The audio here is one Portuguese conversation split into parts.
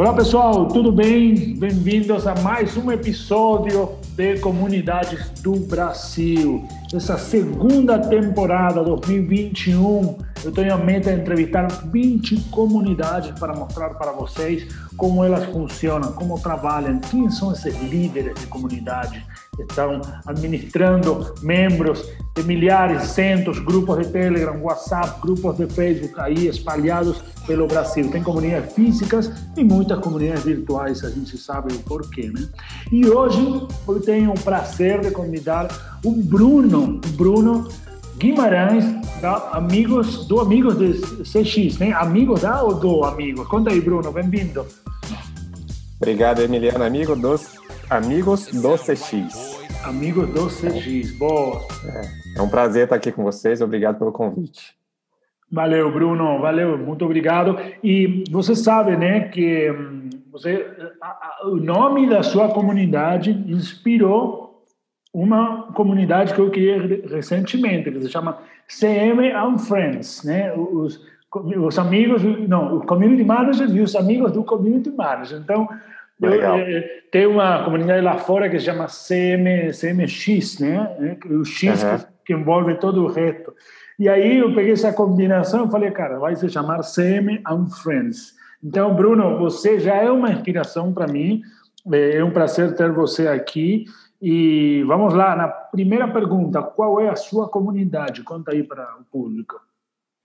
Olá pessoal, tudo bem? Bem-vindos a mais um episódio de Comunidades do Brasil. Essa segunda temporada 2021, eu tenho a meta de entrevistar 20 comunidades para mostrar para vocês como elas funcionam, como trabalham, quem são esses líderes de comunidade estão administrando membros de milhares, centos, grupos de Telegram, WhatsApp, grupos de Facebook aí espalhados pelo Brasil. Tem comunidades físicas e muitas comunidades virtuais, a gente sabe o porquê, né? E hoje eu tenho o prazer de convidar o Bruno, Bruno Guimarães, da Amigos, do Amigos de CX, né? Amigos da ou do Amigos? Conta aí, Bruno, bem-vindo. Obrigado, Emiliano, amigo dos Amigos do CX. Amigos do CX, boa. É, é um prazer estar aqui com vocês, obrigado pelo convite. Valeu, Bruno, valeu, muito obrigado. E você sabe, né, que hum, você, a, a, o nome da sua comunidade inspirou uma comunidade que eu criei recentemente, que se chama CM and Friends, né? Os, os amigos, não, o community manager e os amigos do community manager. Então, eu, é, tem uma comunidade lá fora que se chama CM, CMX, né? O X uhum. que, que envolve todo o resto. E aí eu peguei essa combinação e falei, cara, vai se chamar CM and Friends. Então, Bruno, você já é uma inspiração para mim. É, é um prazer ter você aqui. E vamos lá, na primeira pergunta, qual é a sua comunidade? Conta aí para o público.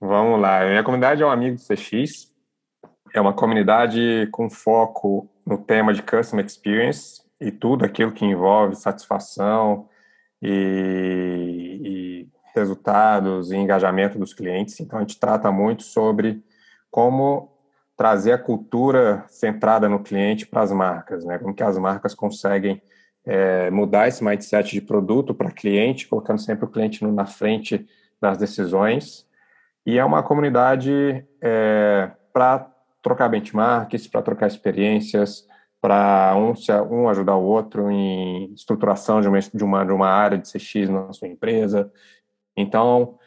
Vamos lá, a minha comunidade é o Amigo CX. É uma comunidade com foco no tema de Customer Experience e tudo aquilo que envolve satisfação e, e resultados e engajamento dos clientes. Então, a gente trata muito sobre como trazer a cultura centrada no cliente para as marcas, né? Como que as marcas conseguem é, mudar esse mindset de produto para cliente, colocando sempre o cliente na frente das decisões. E é uma comunidade é, para trocar benchmarks, para trocar experiências, para um, um ajudar o outro em estruturação de uma, de uma, de uma área de CX na sua empresa, então,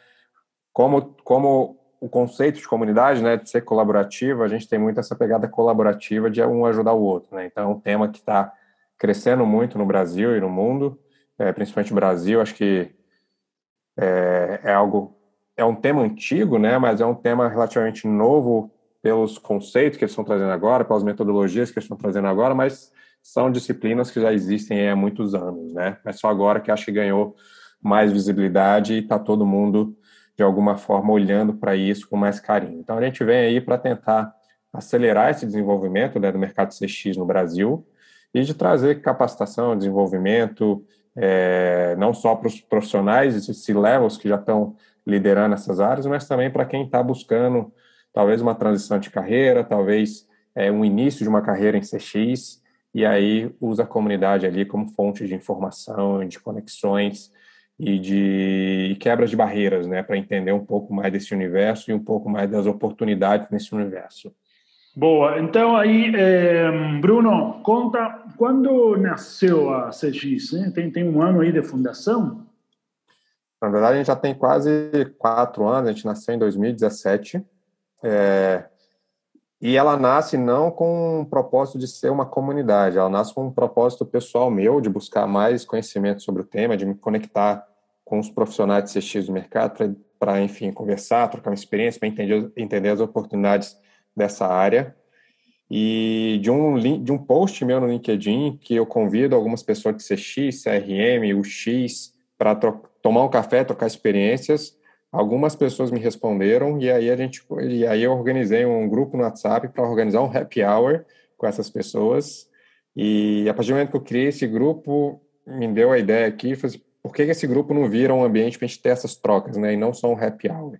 como, como o conceito de comunidade, né, de ser colaborativa, a gente tem muito essa pegada colaborativa de um ajudar o outro, né? Então, é um tema que está crescendo muito no Brasil e no mundo, é, principalmente no Brasil, acho que é, é, algo, é um tema antigo, né, mas é um tema relativamente novo pelos conceitos que eles estão trazendo agora, pelas metodologias que eles estão trazendo agora, mas são disciplinas que já existem há muitos anos, né? Mas só agora que acho que ganhou mais visibilidade e está todo mundo, de alguma forma, olhando para isso com mais carinho. Então, a gente vem aí para tentar acelerar esse desenvolvimento né, do mercado CX no Brasil e de trazer capacitação, desenvolvimento, é, não só para os profissionais e C-levels que já estão liderando essas áreas, mas também para quem está buscando talvez uma transição de carreira, talvez é, um início de uma carreira em CX, e aí usa a comunidade ali como fonte de informação, de conexões, e de quebras de barreiras, né, para entender um pouco mais desse universo e um pouco mais das oportunidades nesse universo. Boa. Então aí, é, Bruno, conta quando nasceu a CX? Né? Tem, tem um ano aí de fundação? Na verdade, a gente já tem quase quatro anos. A gente nasceu em 2017. É, e ela nasce não com o propósito de ser uma comunidade, ela nasce com um propósito pessoal meu de buscar mais conhecimento sobre o tema, de me conectar com os profissionais de CX do mercado para, enfim, conversar, trocar uma experiência, para entender, entender as oportunidades dessa área. E de um, de um post meu no LinkedIn, que eu convido algumas pessoas de CX, CRM, UX, para tomar um café, trocar experiências, algumas pessoas me responderam e aí a gente e aí eu organizei um grupo no WhatsApp para organizar um happy hour com essas pessoas e a partir do momento que eu criei esse grupo me deu a ideia aqui falei, por que esse grupo não vira um ambiente para a gente ter essas trocas, né? E não só um happy hour.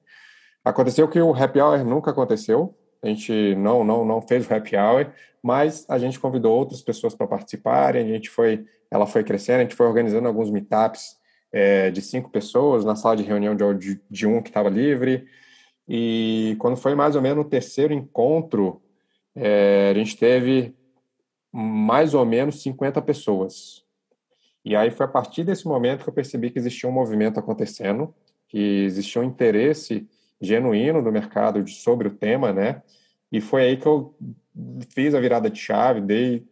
Aconteceu que o happy hour nunca aconteceu, a gente não, não, não fez o happy hour, mas a gente convidou outras pessoas para participarem, a gente foi, ela foi crescendo, a gente foi organizando alguns meetups é, de cinco pessoas na sala de reunião de, de um que estava livre, e quando foi mais ou menos o terceiro encontro, é, a gente teve mais ou menos 50 pessoas. E aí foi a partir desse momento que eu percebi que existia um movimento acontecendo, que existia um interesse genuíno do mercado sobre o tema, né? E foi aí que eu fiz a virada de chave, dei,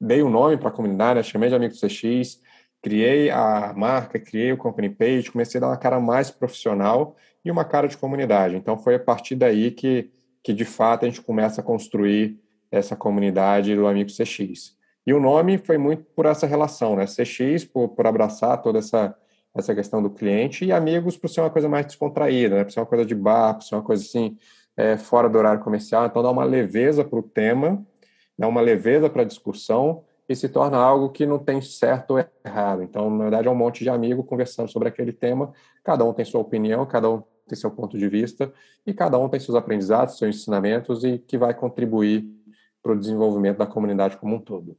dei um nome para a comunidade, né? chamei de Amigo CX, criei a marca, criei o company page, comecei a dar uma cara mais profissional e uma cara de comunidade. Então foi a partir daí que, que de fato a gente começa a construir essa comunidade do Amigo CX. E o nome foi muito por essa relação, né? CX por, por abraçar toda essa essa questão do cliente e amigos por ser uma coisa mais descontraída, né? Por ser uma coisa de bar, por ser uma coisa assim é, fora do horário comercial. Então dá uma leveza para o tema, dá uma leveza para a discussão e se torna algo que não tem certo ou errado. Então, na verdade, é um monte de amigo conversando sobre aquele tema. Cada um tem sua opinião, cada um tem seu ponto de vista e cada um tem seus aprendizados, seus ensinamentos e que vai contribuir para o desenvolvimento da comunidade como um todo.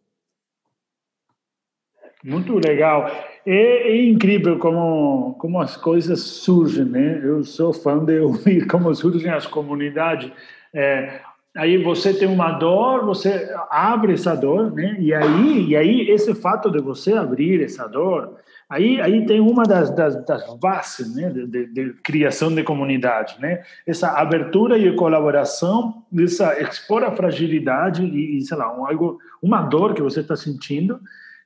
Muito legal. É, é, incrível como, como as coisas surgem, né? Eu sou fã de ouvir como surgem as comunidades. É, aí você tem uma dor, você abre essa dor, né? E aí, e aí esse fato de você abrir essa dor, aí, aí tem uma das, das, das bases, né? De, de, de, criação de comunidade, né? Essa abertura e colaboração, essa expor a fragilidade e, sei lá, um, algo, uma dor que você está sentindo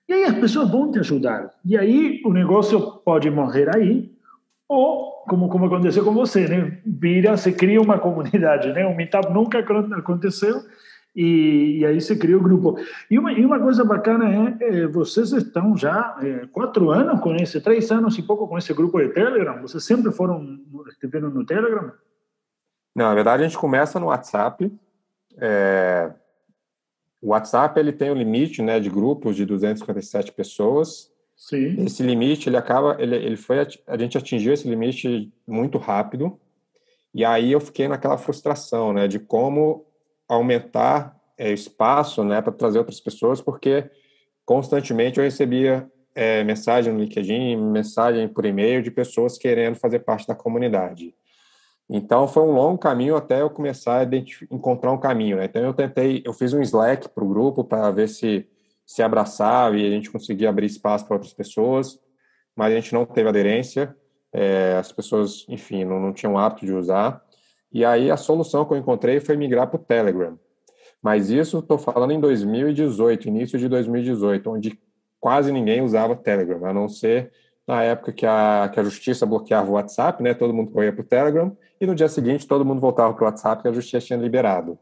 e aí as pessoas vão te ajudar. E aí o negócio pode morrer aí, ou, como, como aconteceu com você, né? Vira, se cria uma comunidade, né? O Meetup nunca aconteceu, e, e, aí se cria o grupo. E uma, e uma coisa bacana é, é vocês estão já é, quatro anos com esse, três anos e pouco com esse grupo de Telegram. Vocês sempre foram, estiveram no Telegram? Não, na verdade a gente começa no WhatsApp. É, o WhatsApp ele tem um limite, né, de grupos de 257 pessoas. Sim. Esse limite ele acaba, ele, ele foi a gente atingiu esse limite muito rápido. E aí eu fiquei naquela frustração, né, de como aumentar é, espaço, né, para trazer outras pessoas, porque constantemente eu recebia é, mensagem no LinkedIn, mensagem por e-mail de pessoas querendo fazer parte da comunidade. Então foi um longo caminho até eu começar a encontrar um caminho. Né? Então eu tentei, eu fiz um Slack para o grupo para ver se se abraçava e a gente conseguia abrir espaço para outras pessoas, mas a gente não teve aderência. É, as pessoas, enfim, não, não tinham hábito de usar. E aí a solução que eu encontrei foi migrar para o Telegram. Mas isso estou falando em 2018, início de 2018, onde quase ninguém usava Telegram, a não ser na época que a, que a justiça bloqueava o WhatsApp, né, todo mundo corria para o Telegram, e no dia seguinte todo mundo voltava para o WhatsApp que a justiça tinha liberado.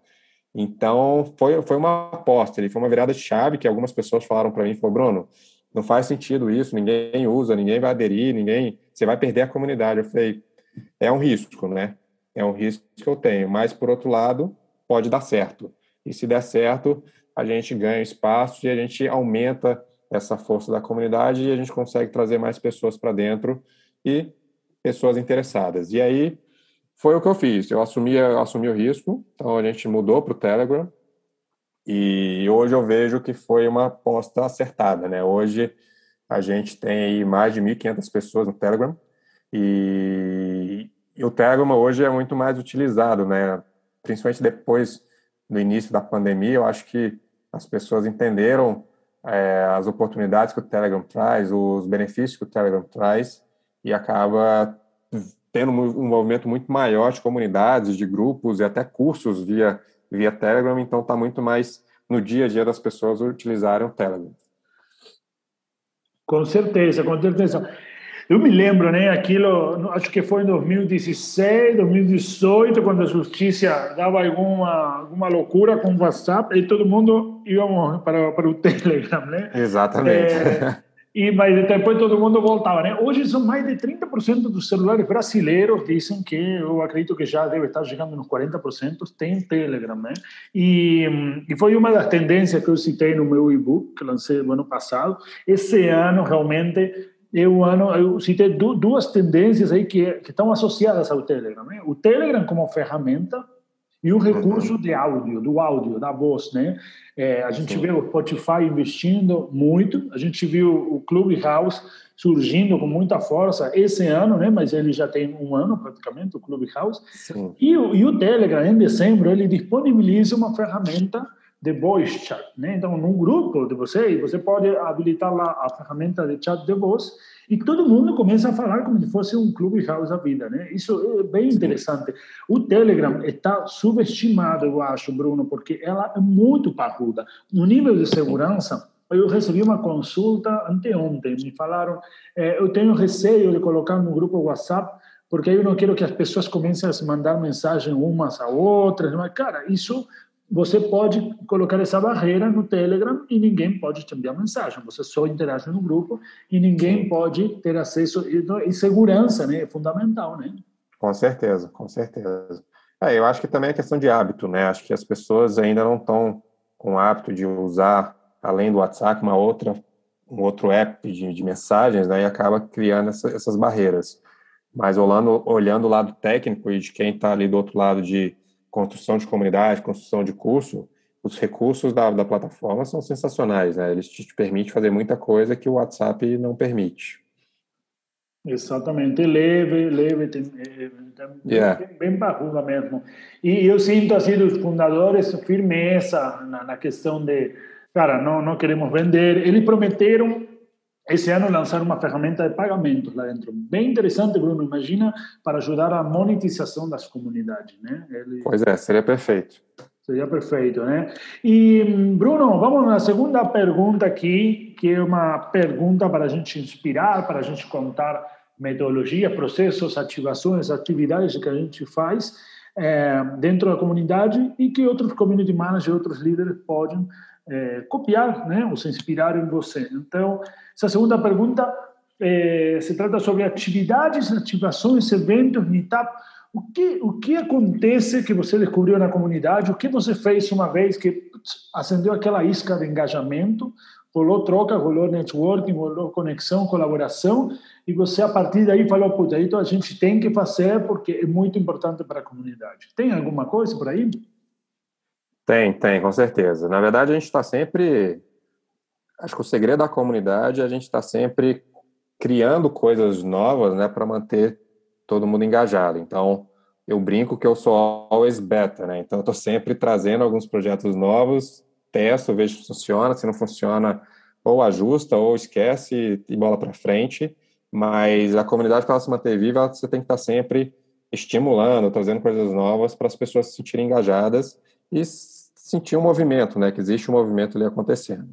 Então, foi, foi uma aposta, foi uma virada de chave que algumas pessoas falaram para mim, falou, Bruno, não faz sentido isso, ninguém usa, ninguém vai aderir, ninguém, você vai perder a comunidade. Eu falei, é um risco, né? É um risco que eu tenho, mas por outro lado, pode dar certo. E se der certo, a gente ganha espaço e a gente aumenta essa força da comunidade e a gente consegue trazer mais pessoas para dentro e pessoas interessadas. E aí foi o que eu fiz. Eu assumi, eu assumi o risco, então a gente mudou para o Telegram e hoje eu vejo que foi uma aposta acertada, né? Hoje a gente tem mais de 1.500 pessoas no Telegram e, e o Telegram hoje é muito mais utilizado, né? Principalmente depois do início da pandemia, eu acho que as pessoas entenderam é, as oportunidades que o Telegram traz, os benefícios que o Telegram traz, e acaba tendo um movimento muito maior de comunidades, de grupos e até cursos via, via Telegram, então está muito mais no dia a dia das pessoas utilizarem o Telegram. Com certeza, com certeza. Eu me lembro, né, aquilo, acho que foi em 2016, 2018, quando a justiça dava alguma, alguma loucura com o WhatsApp e todo mundo íamos para, para o Telegram, né? Exatamente. É, e, mas depois todo mundo voltava, né? Hoje são mais de 30% dos celulares brasileiros dizem que, eu acredito que já deve estar chegando nos 40%, tem Telegram, né? E, e foi uma das tendências que eu citei no meu e-book, que lancei no ano passado. Esse ano, realmente, eu, ano, eu citei duas tendências aí que, que estão associadas ao Telegram. Né? O Telegram como ferramenta e o recurso uhum. de áudio, do áudio, da voz. Né? É, a gente Sim. vê o Spotify investindo muito, a gente viu o Clubhouse surgindo com muita força esse ano, né? mas ele já tem um ano praticamente, o Clubhouse. E, e o Telegram, em dezembro, ele disponibiliza uma ferramenta de voice chat, né? Então, num grupo de vocês, você pode habilitar lá a ferramenta de chat de voz e todo mundo começa a falar como se fosse um clube house da vida, né? Isso é bem interessante. O Telegram está subestimado, eu acho, Bruno, porque ela é muito parruda. No nível de segurança, eu recebi uma consulta anteontem, me falaram, eh, eu tenho receio de colocar no grupo WhatsApp porque eu não quero que as pessoas comecem a se mandar mensagem umas a outras. Mas, cara, isso você pode colocar essa barreira no Telegram e ninguém pode te enviar mensagem. Você só interage no grupo e ninguém pode ter acesso. E segurança né, é fundamental, né? Com certeza, com certeza. É, eu acho que também é questão de hábito, né? Acho que as pessoas ainda não estão com o hábito de usar, além do WhatsApp, uma outra, um outro app de, de mensagens, né? E acaba criando essa, essas barreiras. Mas olhando, olhando o lado técnico e de quem está ali do outro lado de construção de comunidade, construção de curso, os recursos da, da plataforma são sensacionais, né? Eles te, te permitem fazer muita coisa que o WhatsApp não permite. Exatamente, leve, leve, tem, tem, yeah. bem, bem barruda mesmo. E eu sinto, assim, dos fundadores, firmeza na, na questão de, cara, não, não queremos vender. Eles prometeram esse ano lançar uma ferramenta de pagamentos lá dentro. Bem interessante, Bruno. Imagina para ajudar a monetização das comunidades, né? Ele... Pois é, seria perfeito. Seria perfeito, né? E, Bruno, vamos na segunda pergunta aqui, que é uma pergunta para a gente inspirar, para a gente contar metodologia, processos, ativações, atividades que a gente faz é, dentro da comunidade e que outros community managers, outros líderes podem é, copiar, né, ou se inspirar em você. Então, essa segunda pergunta é, se trata sobre atividades, ativações, eventos, meetup. O que, o que acontece que você descobriu na comunidade? O que você fez uma vez que acendeu aquela isca de engajamento, rolou troca, rolou networking, rolou conexão, colaboração, e você a partir daí falou, puta, então a gente tem que fazer porque é muito importante para a comunidade. Tem alguma coisa por aí? Tem, tem, com certeza. Na verdade, a gente está sempre. Acho que o segredo da comunidade é a gente está sempre criando coisas novas, né, para manter todo mundo engajado. Então, eu brinco que eu sou always beta, né? Então, eu estou sempre trazendo alguns projetos novos, testo, vejo se funciona. Se não funciona, ou ajusta, ou esquece e bola para frente. Mas a comunidade, para ela se manter viva, você tem que estar tá sempre estimulando, trazendo coisas novas para as pessoas se sentirem engajadas e sentir um movimento, né? Que existe um movimento ali acontecendo.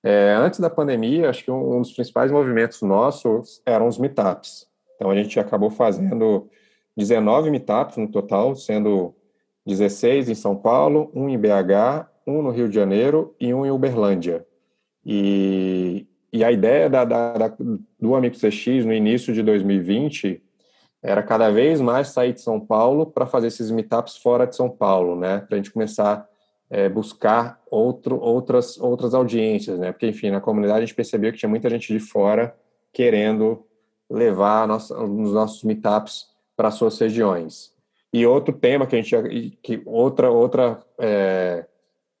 É, antes da pandemia, acho que um, dos principais movimentos nossos eram os meetups. Então a gente acabou fazendo 19 meetups no total, sendo 16 em São Paulo, um em BH, um no Rio de Janeiro e um em Uberlândia. E, e a ideia da, da, da, do Amigo CX no início de 2020 era cada vez mais sair de São Paulo para fazer esses meetups fora de São Paulo, né? Para a gente começar é, buscar outro, outras, outras audiências, né? Porque, enfim, na comunidade a gente percebeu que tinha muita gente de fora querendo levar nossa, os nossos meetups para suas regiões. E outro tema que a gente que outra outra é,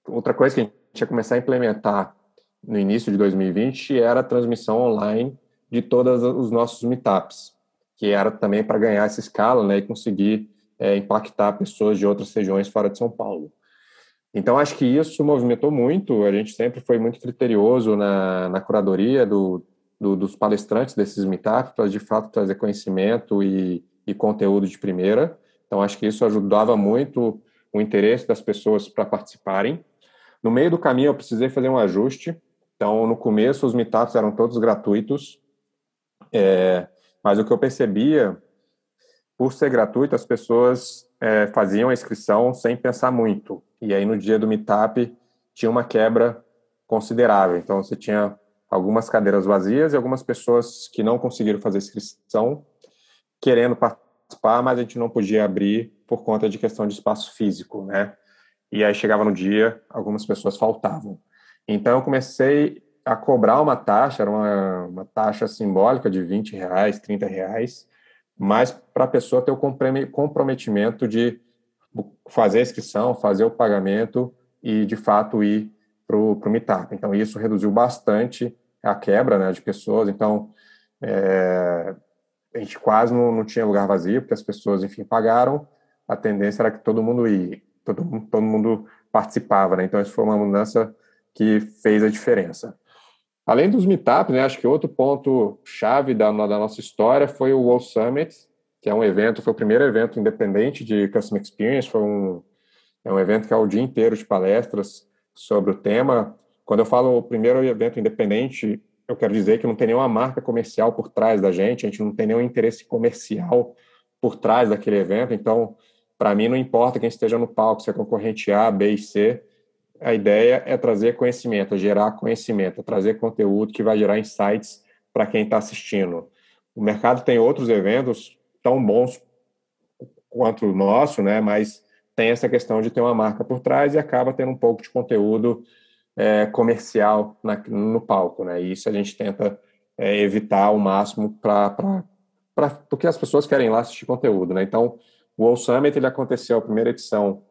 outra coisa que a gente ia começar a implementar no início de 2020 era a transmissão online de todos os nossos meetups, que era também para ganhar essa escala, né, e conseguir é, impactar pessoas de outras regiões fora de São Paulo. Então, acho que isso movimentou muito. A gente sempre foi muito criterioso na, na curadoria do, do, dos palestrantes desses meetups, para de fato trazer conhecimento e, e conteúdo de primeira. Então, acho que isso ajudava muito o interesse das pessoas para participarem. No meio do caminho, eu precisei fazer um ajuste. Então, no começo, os meetups eram todos gratuitos. É, mas o que eu percebia, por ser gratuito, as pessoas é, faziam a inscrição sem pensar muito. E aí, no dia do meetup, tinha uma quebra considerável. Então, você tinha algumas cadeiras vazias e algumas pessoas que não conseguiram fazer inscrição querendo participar, mas a gente não podia abrir por conta de questão de espaço físico, né? E aí chegava no dia, algumas pessoas faltavam. Então eu comecei a cobrar uma taxa, era uma, uma taxa simbólica de 20 reais, 30 reais, mas para a pessoa ter o comprometimento de fazer a inscrição, fazer o pagamento e, de fato, ir para o Meetup. Então, isso reduziu bastante a quebra né, de pessoas. Então, é, a gente quase não, não, tinha lugar vazio, porque as pessoas, enfim, pagaram. A tendência era que todo mundo ia, todo, todo mundo participava, né? Então, isso foi uma mudança que fez a diferença. Além dos meetups, né, acho que outro ponto chave da, da nossa história foi o World Summit, que é um evento, foi o primeiro evento independente de Customer Experience, foi um, é um evento que é o dia inteiro de palestras sobre o tema. Quando eu falo o primeiro evento independente, eu quero dizer que não tem nenhuma marca comercial por trás da gente, a gente não tem nenhum interesse comercial por trás daquele evento, então, para mim, não importa quem esteja no palco, se é concorrente A, B e C, a ideia é trazer conhecimento, é gerar conhecimento, é trazer conteúdo que vai gerar insights para quem está assistindo. O mercado tem outros eventos tão bons quanto o nosso, né? Mas tem essa questão de ter uma marca por trás e acaba tendo um pouco de conteúdo é, comercial na, no palco, né? E isso a gente tenta é, evitar ao máximo para porque as pessoas querem lá assistir conteúdo, né? Então, o World Summit ele aconteceu a primeira edição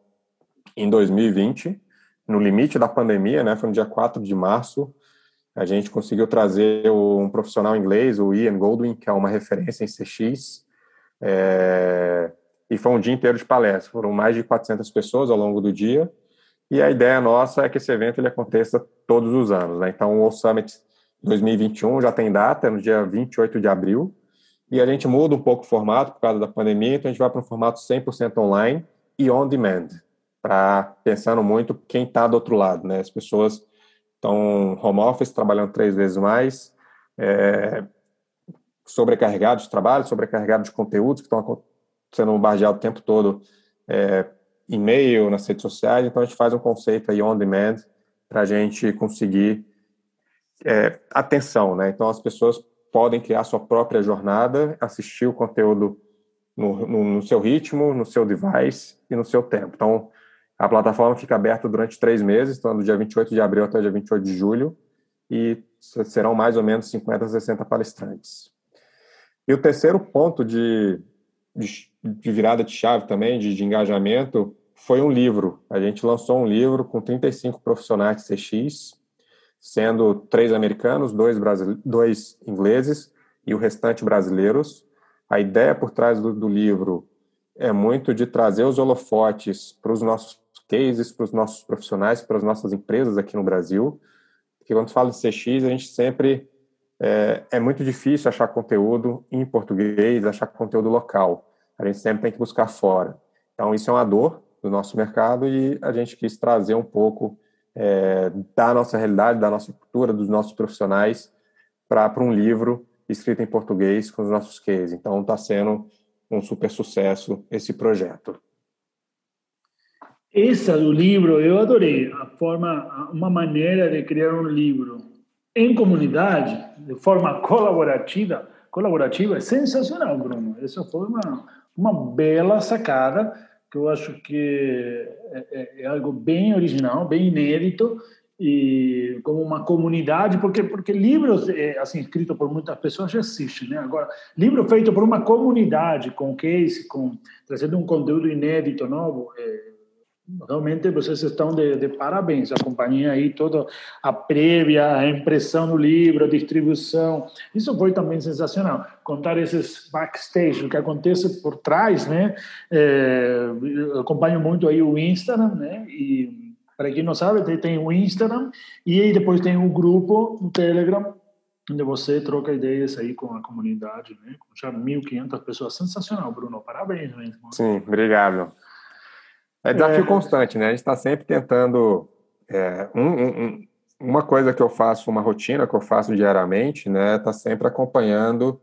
em 2020 no limite da pandemia, né? Foi no dia 4 de março. A gente conseguiu trazer um profissional inglês, o Ian Goldwyn, que é uma referência em CX. É... E foi um dia inteiro de palestra. Foram mais de 400 pessoas ao longo do dia. E a ideia nossa é que esse evento ele aconteça todos os anos. Né? Então, o Summit 2021 já tem data, é no dia 28 de abril. E a gente muda um pouco o formato por causa da pandemia, então a gente vai para um formato 100% online e on demand para pensando muito quem está do outro lado, né? As pessoas estão home office, trabalhando três vezes mais, é, sobrecarregados de trabalho, sobrecarregados de conteúdos que estão sendo bombardeados o tempo todo, é, e-mail, nas redes sociais. Então a gente faz um conceito aí on demand para a gente conseguir é, atenção, né? Então as pessoas podem criar sua própria jornada, assistir o conteúdo no, no, no seu ritmo, no seu device e no seu tempo. Então a plataforma fica aberta durante três meses, então do dia 28 de abril até o dia 28 de julho, e serão mais ou menos 50 a 60 palestrantes. E o terceiro ponto de, de, de virada de chave também, de, de, engajamento, foi um livro. A gente lançou um livro com 35 profissionais de CX, sendo três americanos, dois, dois ingleses e o restante brasileiros. A ideia por trás do, do livro é muito de trazer os holofotes para os nossos cases para os nossos profissionais, para as nossas empresas aqui no Brasil. Porque quando fala de CX, a gente sempre é, é, muito difícil achar conteúdo em português, achar conteúdo local. A gente sempre tem que buscar fora. Então, isso é uma dor do nosso mercado e a gente quis trazer um pouco é, da nossa realidade, da nossa cultura, dos nossos profissionais para um livro escrito em português com os nossos cases. Então, está sendo um super sucesso esse projeto. Essa do livro eu adorei, a forma, uma maneira de criar um livro em comunidade, de forma colaborativa, colaborativa é sensacional, Bruno. Essa foi uma, uma bela sacada que eu acho que é, é, é algo bem original, bem inédito e como uma comunidade, porque porque livros é, assim escrito por muitas pessoas já existem, né? Agora livro feito por uma comunidade com case, com trazendo um conteúdo inédito, novo, é, realmente vocês estão de, de, parabéns. Acompanhei aí toda a prévia, a impressão do livro, a distribuição. Isso foi também sensacional. Contar esses backstage, o que acontece por trás, né? É, acompanho muito aí o Instagram, né? E para quem não sabe, tem o Instagram e aí depois tem o grupo no Telegram onde você troca ideias aí com a comunidade, né? Com já 1.500 pessoas. Sensacional, Bruno. Parabéns mesmo. Sim, obrigado. É desafio é... constante, né? A gente está sempre tentando. É, um, um, uma coisa que eu faço, uma rotina que eu faço diariamente, né? Está sempre acompanhando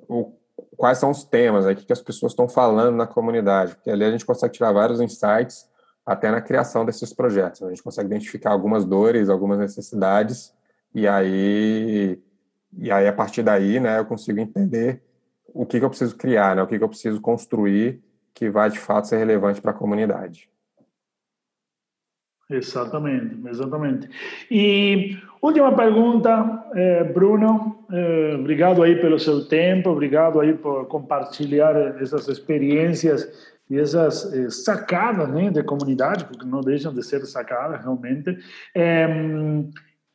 o, quais são os temas, o que as pessoas estão falando na comunidade, porque ali a gente consegue tirar vários insights até na criação desses projetos. A gente consegue identificar algumas dores, algumas necessidades, e aí, e aí a partir daí, né, eu consigo entender o que, que eu preciso criar, né, o que, que eu preciso construir que vai de fato ser relevante para a comunidade. Exatamente, exatamente. E última pergunta, eh, Bruno, eh, obrigado aí pelo seu tempo, obrigado aí por compartilhar essas experiências e essas eh, sacadas né, de comunidade, porque não deixam de ser sacadas realmente.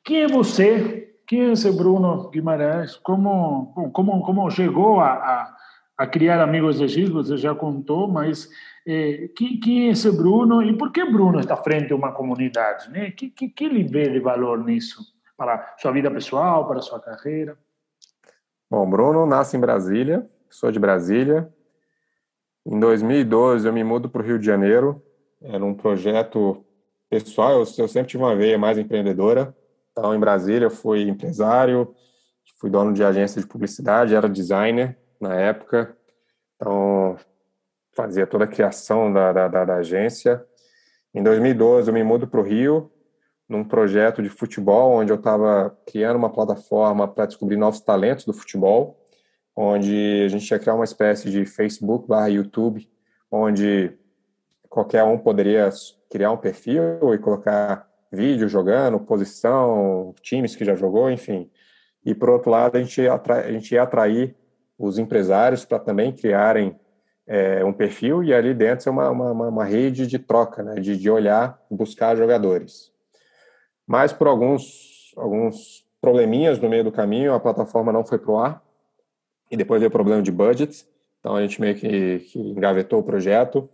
quem é você? Quem é esse Bruno Guimarães? Como, como, como chegou a, a a criar amigos de X, você já contou, mas é, quem, quem é esse Bruno e por que Bruno está frente a uma comunidade? Né? Que, que, que ele vê de valor nisso? Para sua vida pessoal, para sua carreira? Bom, Bruno nasce em Brasília, sou de Brasília. Em 2012 eu me mudo para o Rio de Janeiro, era um projeto pessoal, eu, eu sempre tive uma veia mais empreendedora. Então, em Brasília eu fui empresário, fui dono de agência de publicidade, era designer na época, então fazia toda a criação da, da, da, da agência. Em 2012 eu me mudo para o Rio, num projeto de futebol, onde eu estava criando uma plataforma para descobrir novos talentos do futebol, onde a gente ia criar uma espécie de Facebook barra YouTube, onde qualquer um poderia criar um perfil e colocar vídeo jogando, posição, times que já jogou, enfim. E, por outro lado, a gente ia, a gente ia atrair os empresários para também criarem é, um perfil e ali dentro ser uma, uma, uma rede de troca, né, de, de olhar, buscar jogadores. Mas por alguns, alguns probleminhas no meio do caminho, a plataforma não foi para o ar e depois veio o problema de budget, então a gente meio que, que engavetou o projeto.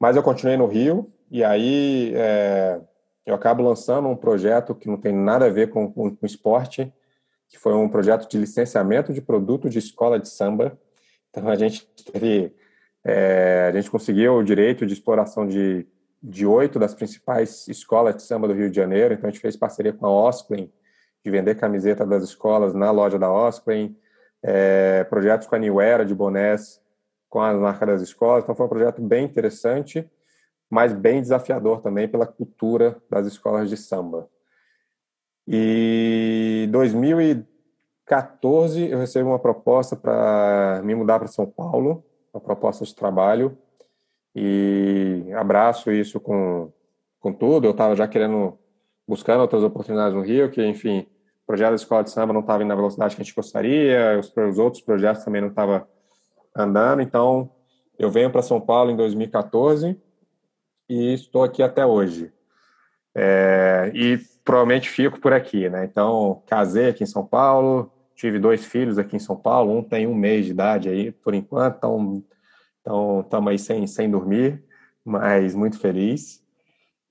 Mas eu continuei no Rio e aí é, eu acabo lançando um projeto que não tem nada a ver com, com, com esporte, que foi um projeto de licenciamento de produto de escola de samba. Então a gente teve, é, a gente conseguiu o direito de exploração de de oito das principais escolas de samba do Rio de Janeiro. Então a gente fez parceria com a Osclen de vender camiseta das escolas na loja da Osclen, é, projetos com a New Era de bonés com as marcas das escolas. Então foi um projeto bem interessante, mas bem desafiador também pela cultura das escolas de samba. E 2014 eu recebi uma proposta para me mudar para São Paulo, uma proposta de trabalho, e abraço isso com, com tudo. Eu estava já querendo, buscando outras oportunidades no Rio, que, enfim, o projeto da Escola de Samba não estava indo na velocidade que a gente gostaria, os, os outros projetos também não estavam andando, então eu venho para São Paulo em 2014 e estou aqui até hoje. É, e provavelmente fico por aqui, né? Então, casei aqui em São Paulo, tive dois filhos aqui em São Paulo, um tem um mês de idade aí, por enquanto, então estamos aí sem, sem dormir, mas muito feliz.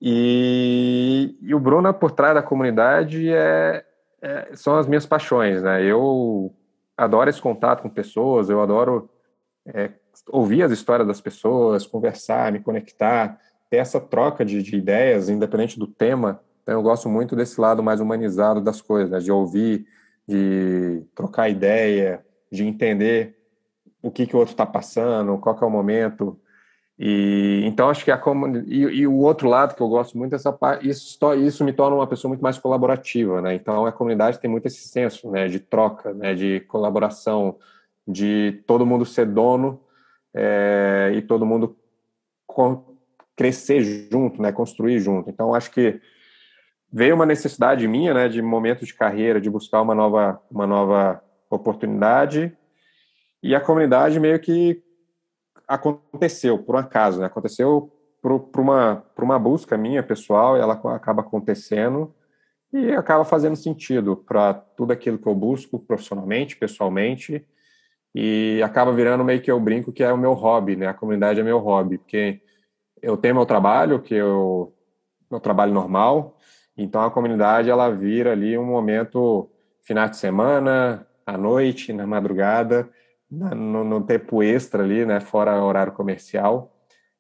E, e o Bruno, por trás da comunidade, é, é, são as minhas paixões, né? Eu adoro esse contato com pessoas, eu adoro é, ouvir as histórias das pessoas, conversar, me conectar, ter essa troca de, de ideias, independente do tema, então, eu gosto muito desse lado mais humanizado das coisas, né? de ouvir, de trocar ideia, de entender o que, que o outro está passando, qual é o momento. E então acho que a e, e, o outro lado que eu gosto muito dessa parte, isso, isso me torna uma pessoa muito mais colaborativa, né? Então a comunidade tem muito esse senso, né, de troca, né, de colaboração, de todo mundo ser dono é, e todo mundo crescer junto, né, construir junto. Então acho que veio uma necessidade minha, né, de momento de carreira, de buscar uma nova, uma nova oportunidade, e a comunidade meio que aconteceu, por um acaso, né, aconteceu por, uma, por uma busca minha pessoal, e ela acaba acontecendo, e acaba fazendo sentido para tudo aquilo que eu busco profissionalmente, pessoalmente, e acaba virando meio que eu brinco que é o meu hobby, né, a comunidade é meu hobby, porque eu tenho meu trabalho, que eu meu trabalho normal, então a comunidade ela vira ali um momento final de semana, à noite, na madrugada, no, no tempo extra ali, né, fora horário comercial,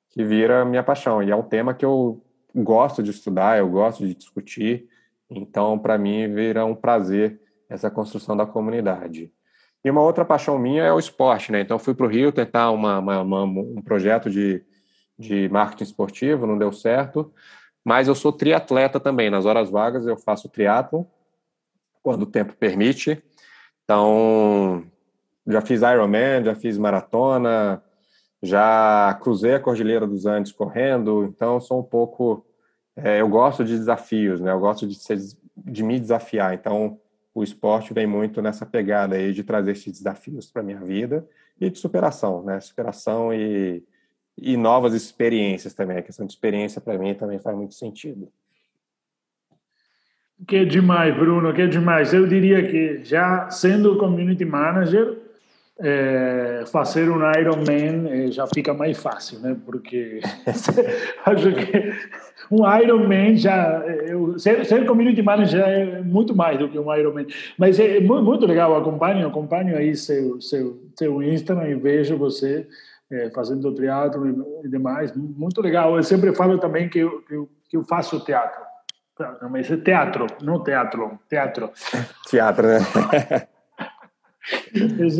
que vira minha paixão. E é um tema que eu gosto de estudar, eu gosto de discutir. Então, para mim, vira um prazer essa construção da comunidade. E uma outra paixão minha é o esporte, né? Então, fui para o Rio tentar uma, uma, uma, um projeto de, de marketing esportivo, não deu certo. Mas eu sou triatleta também. Nas horas vagas eu faço triatlo quando o tempo permite. Então, já fiz Ironman, já fiz maratona, já cruzei a Cordilheira dos Andes correndo. Então, sou um pouco. É, eu gosto de desafios, né? Eu gosto de, ser, de me desafiar. Então, o esporte vem muito nessa pegada aí de trazer esses desafios para minha vida e de superação, né? Superação e e novas experiências também. A questão de experiência para mim também faz muito sentido. Que demais, Bruno, que demais. Eu diria que já sendo community manager, é, fazer um Ironman é, já fica mais fácil, né? Porque acho que um Ironman já eu, ser, ser community manager é muito mais do que um Ironman, mas é muito legal. Acompanho, acompanho aí seu seu seu Instagram e vejo você é, fazendo teatro e demais, muito legal. Eu sempre falo também que eu, que eu, que eu faço teatro. Mas é teatro, não teatro, teatro. Teatro, né?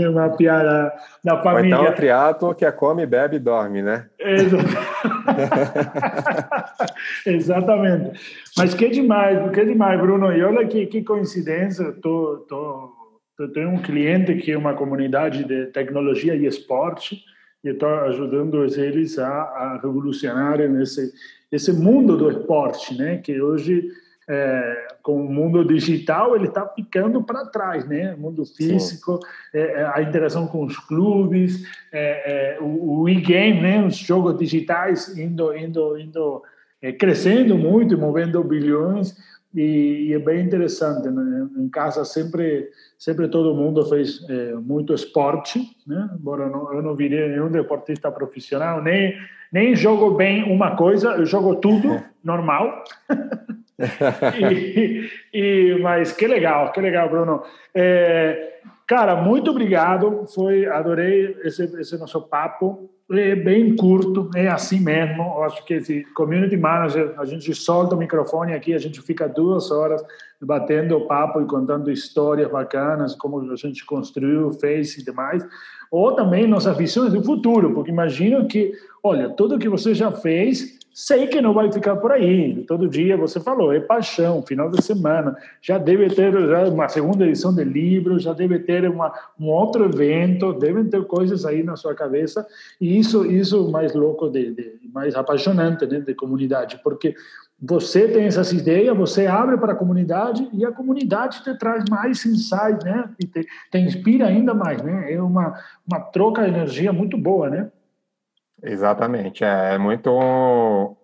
É uma piada da família. Ou então o triatlo que é come, bebe e dorme, né? Exatamente. Mas que demais, que demais, Bruno. E olha que, que coincidência, tô, tô, eu tenho um cliente que é uma comunidade de tecnologia e esporte e estou ajudando eles a, a revolucionar esse, esse mundo do esporte, né? Que hoje é, com o mundo digital ele está ficando para trás, né? O mundo físico, é, é, a interação com os clubes, é, é o, o e-game, né? Os jogos digitais indo, indo, indo é, crescendo muito, movendo bilhões e, e, é bem interessante. Né? Em casa sempre, sempre todo mundo fez muito esporte, né? Embora eu não, eu não virei nenhum deportista profissional, nem nem jogo bem uma coisa, eu jogo tudo normal. e, e, mas que legal, que legal, Bruno. É, cara, muito obrigado. Foi, adorei esse, esse nosso papo. É bem curto, é assim mesmo. Eu acho que esse community manager, a gente solta o microfone aqui, a gente fica duas horas batendo papo e contando histórias bacanas, como a gente construiu, fez e demais. Ou também nossas visões do futuro, porque imagino que, olha, tudo que você já fez Sei que não vai ficar por aí. Todo dia você falou, é paixão, final de semana. Já deve ter uma segunda edição de livro, já deve ter uma, um outro evento, devem ter coisas aí na sua cabeça. E isso, isso mais louco, de, de mais apaixonante né, de comunidade, porque você tem essas ideias, você abre para a comunidade e a comunidade te traz mais insights, né? E te, te inspira ainda mais, né? É uma, uma troca de energia muito boa, né? Exatamente, é, é muito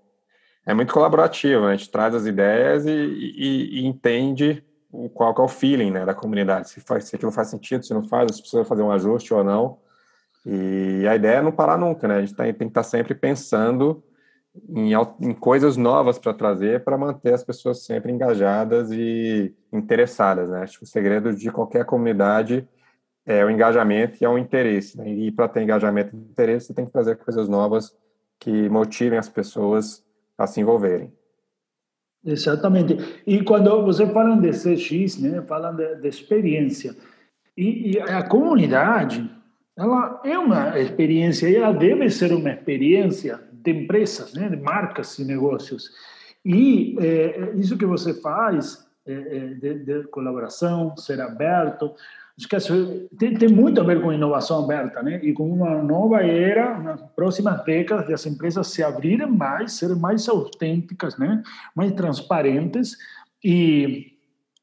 é muito colaborativo, né? a gente traz as ideias e, e, e entende o, qual é o feeling né, da comunidade, se, faz, se aquilo faz sentido, se não faz, se precisa fazer um ajuste ou não. E a ideia é não parar nunca, né? A gente tem, tem que estar sempre pensando em, em coisas novas para trazer para manter as pessoas sempre engajadas e interessadas, né? Acho que o segredo de qualquer comunidade é o engajamento e é o interesse. Né? E para ter engajamento e interesse, você tem que trazer coisas novas que motivem as pessoas a se envolverem. Exatamente. E quando você fala de CX, né, de, de experiência. E, e, a comunidade, ela é uma experiência, e ela deve ser uma experiência de empresas, né, de marcas e negócios. E é, isso que você faz, é, de, de colaboração, ser aberto, Acho tem, tem, muito a ver com inovação aberta, né? E com uma nova era, nas próximas décadas, as empresas se abrirem mais, serem mais autênticas, né? Mais transparentes e,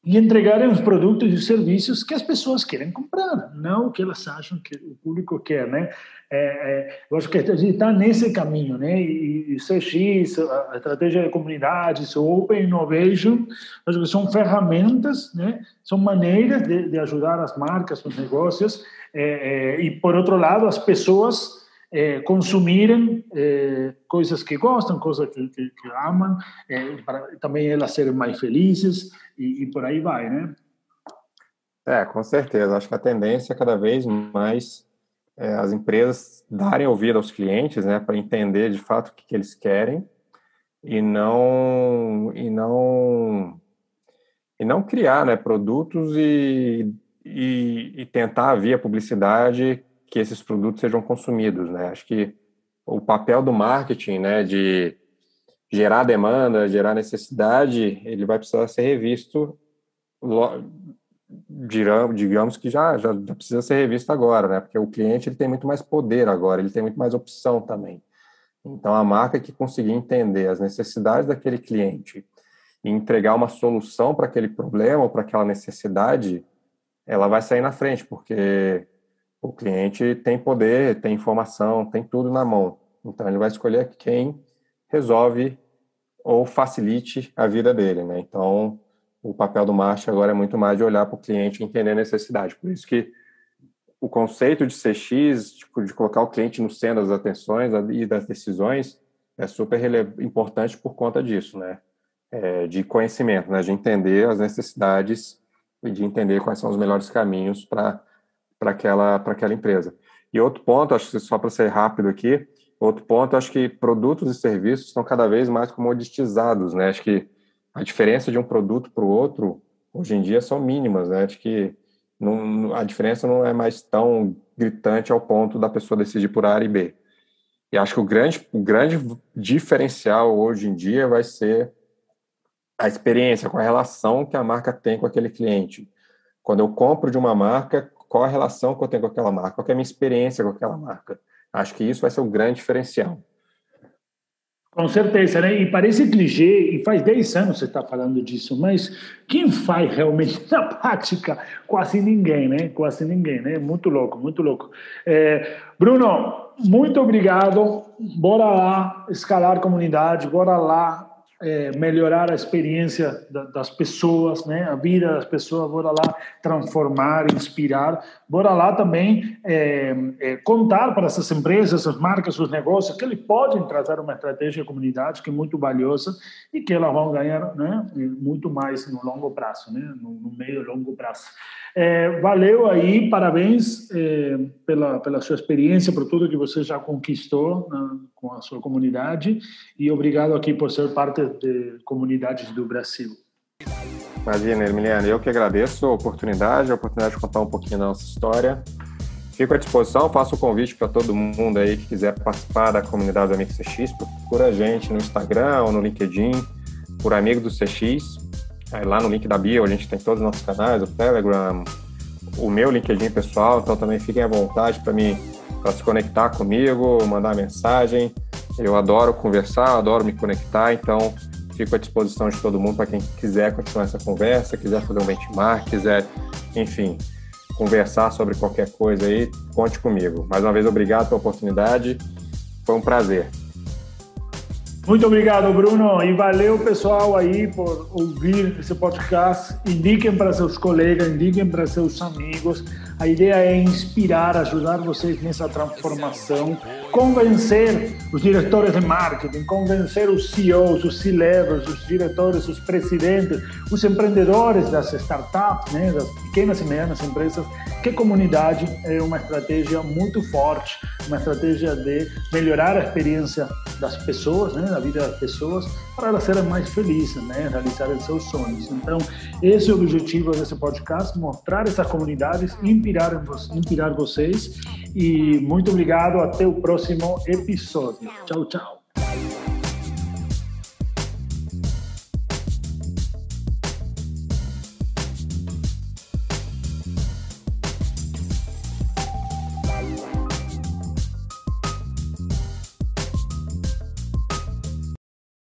e entregarem os produtos e serviços que as pessoas querem comprar, não o que elas acham que o público quer, né? É, é, eu acho que a gente está nesse caminho, né? E, e CX, a estratégia de comunidades, o Open Innovation, acho que são ferramentas, né? São maneiras de, de ajudar as marcas, os negócios, é, é e por outro lado, as pessoas é, consumirem é, coisas que gostam, coisas que, que, que amam, para também elas serem mais felizes e, e por aí vai, né? É, com certeza. Acho que a tendência é cada vez mais é, as empresas darem ouvido aos clientes, né, para entender de fato o que, que, eles querem e não e não e não criar, né, produtos e, e, e tentar via publicidade que esses produtos sejam consumidos, né? Acho que o papel do marketing, né, de gerar demanda, gerar necessidade, ele vai precisar ser revisto digamos que já, já precisa ser revisto agora, né? Porque o cliente ele tem muito mais poder agora, ele tem muito mais opção também. Então, a marca que conseguir entender as necessidades daquele cliente e entregar uma solução para aquele problema ou para aquela necessidade, ela vai sair na frente, porque o cliente tem poder, tem informação, tem tudo na mão. Então, ele vai escolher quem resolve ou facilite a vida dele, né? Então, o papel do marketing agora é muito mais de olhar para o cliente e entender a necessidade. Por isso que o conceito de CX, tipo, de colocar o cliente no centro das atenções e das decisões, é super importante por conta disso, né? É, de conhecimento, né? De entender as necessidades e de entender quais são os melhores caminhos para aquela, aquela empresa. E outro ponto, acho que só para ser rápido aqui, outro ponto, acho que produtos e serviços estão cada vez mais comoditizados, né? Acho que a diferença de um produto para o outro, hoje em dia, são mínimas, né? Acho que não, a diferença não é mais tão gritante ao ponto da pessoa decidir por A e B. E acho que o grande, o grande diferencial hoje em dia vai ser a experiência, com a relação que a marca tem com aquele cliente. Quando eu compro de uma marca, qual a relação que eu tenho com aquela marca? Qual é a minha experiência com aquela marca? Acho que isso vai ser o grande diferencial. Com certeza, né? E parece clichê, e faz 10 anos você está falando disso, mas quem faz realmente na prática? Quase ninguém, né? Quase ninguém, né? Muito louco, muito louco. É, Bruno, muito obrigado. Bora lá escalar comunidade, bora lá é, melhorar a experiência da, das pessoas, né? A vida das pessoas, bora lá transformar, inspirar, bora lá também é, é, contar para essas empresas, essas marcas, os negócios que eles podem trazer uma estratégia de comunidade que é muito valiosa e que elas vão ganhar, né? Muito mais no longo prazo, né? No, no meio e longo prazo. É, valeu aí, parabéns é, pela, pela sua experiência, por tudo que você já conquistou né, com a sua comunidade e obrigado aqui por ser parte de comunidades do Brasil. Imagina, Emiliano, eu que agradeço a oportunidade, a oportunidade de contar um pouquinho da nossa história. Fico à disposição, faço o convite para todo mundo aí que quiser participar da comunidade Amigo CX, procura a gente no Instagram ou no LinkedIn, por Amigo do CX, Aí lá no link da bio a gente tem todos os nossos canais, o Telegram, o meu LinkedIn pessoal, então também fiquem à vontade para me para se conectar comigo, mandar mensagem. Eu adoro conversar, adoro me conectar, então fico à disposição de todo mundo para quem quiser continuar essa conversa, quiser fazer um benchmark, quiser, enfim, conversar sobre qualquer coisa aí, conte comigo. Mais uma vez, obrigado pela oportunidade, foi um prazer. Muito obrigado, Bruno. E valeu, pessoal, aí por ouvir esse podcast. Indiquem para seus colegas, indiquem para seus amigos. A ideia é inspirar, ajudar vocês nessa transformação, convencer os diretores de marketing, convencer os CEOs, os C-levels, os diretores, os presidentes, os empreendedores das startups, né, das pequenas e médias empresas, que comunidade é uma estratégia muito forte, uma estratégia de melhorar a experiência das pessoas, né, da vida das pessoas, para elas serem mais felizes, né, realizarem seus sonhos. Então, esse é o objetivo desse podcast, mostrar essas comunidades, inspirar, inspirar vocês. E muito obrigado, até o próximo episódio. Tchau, tchau.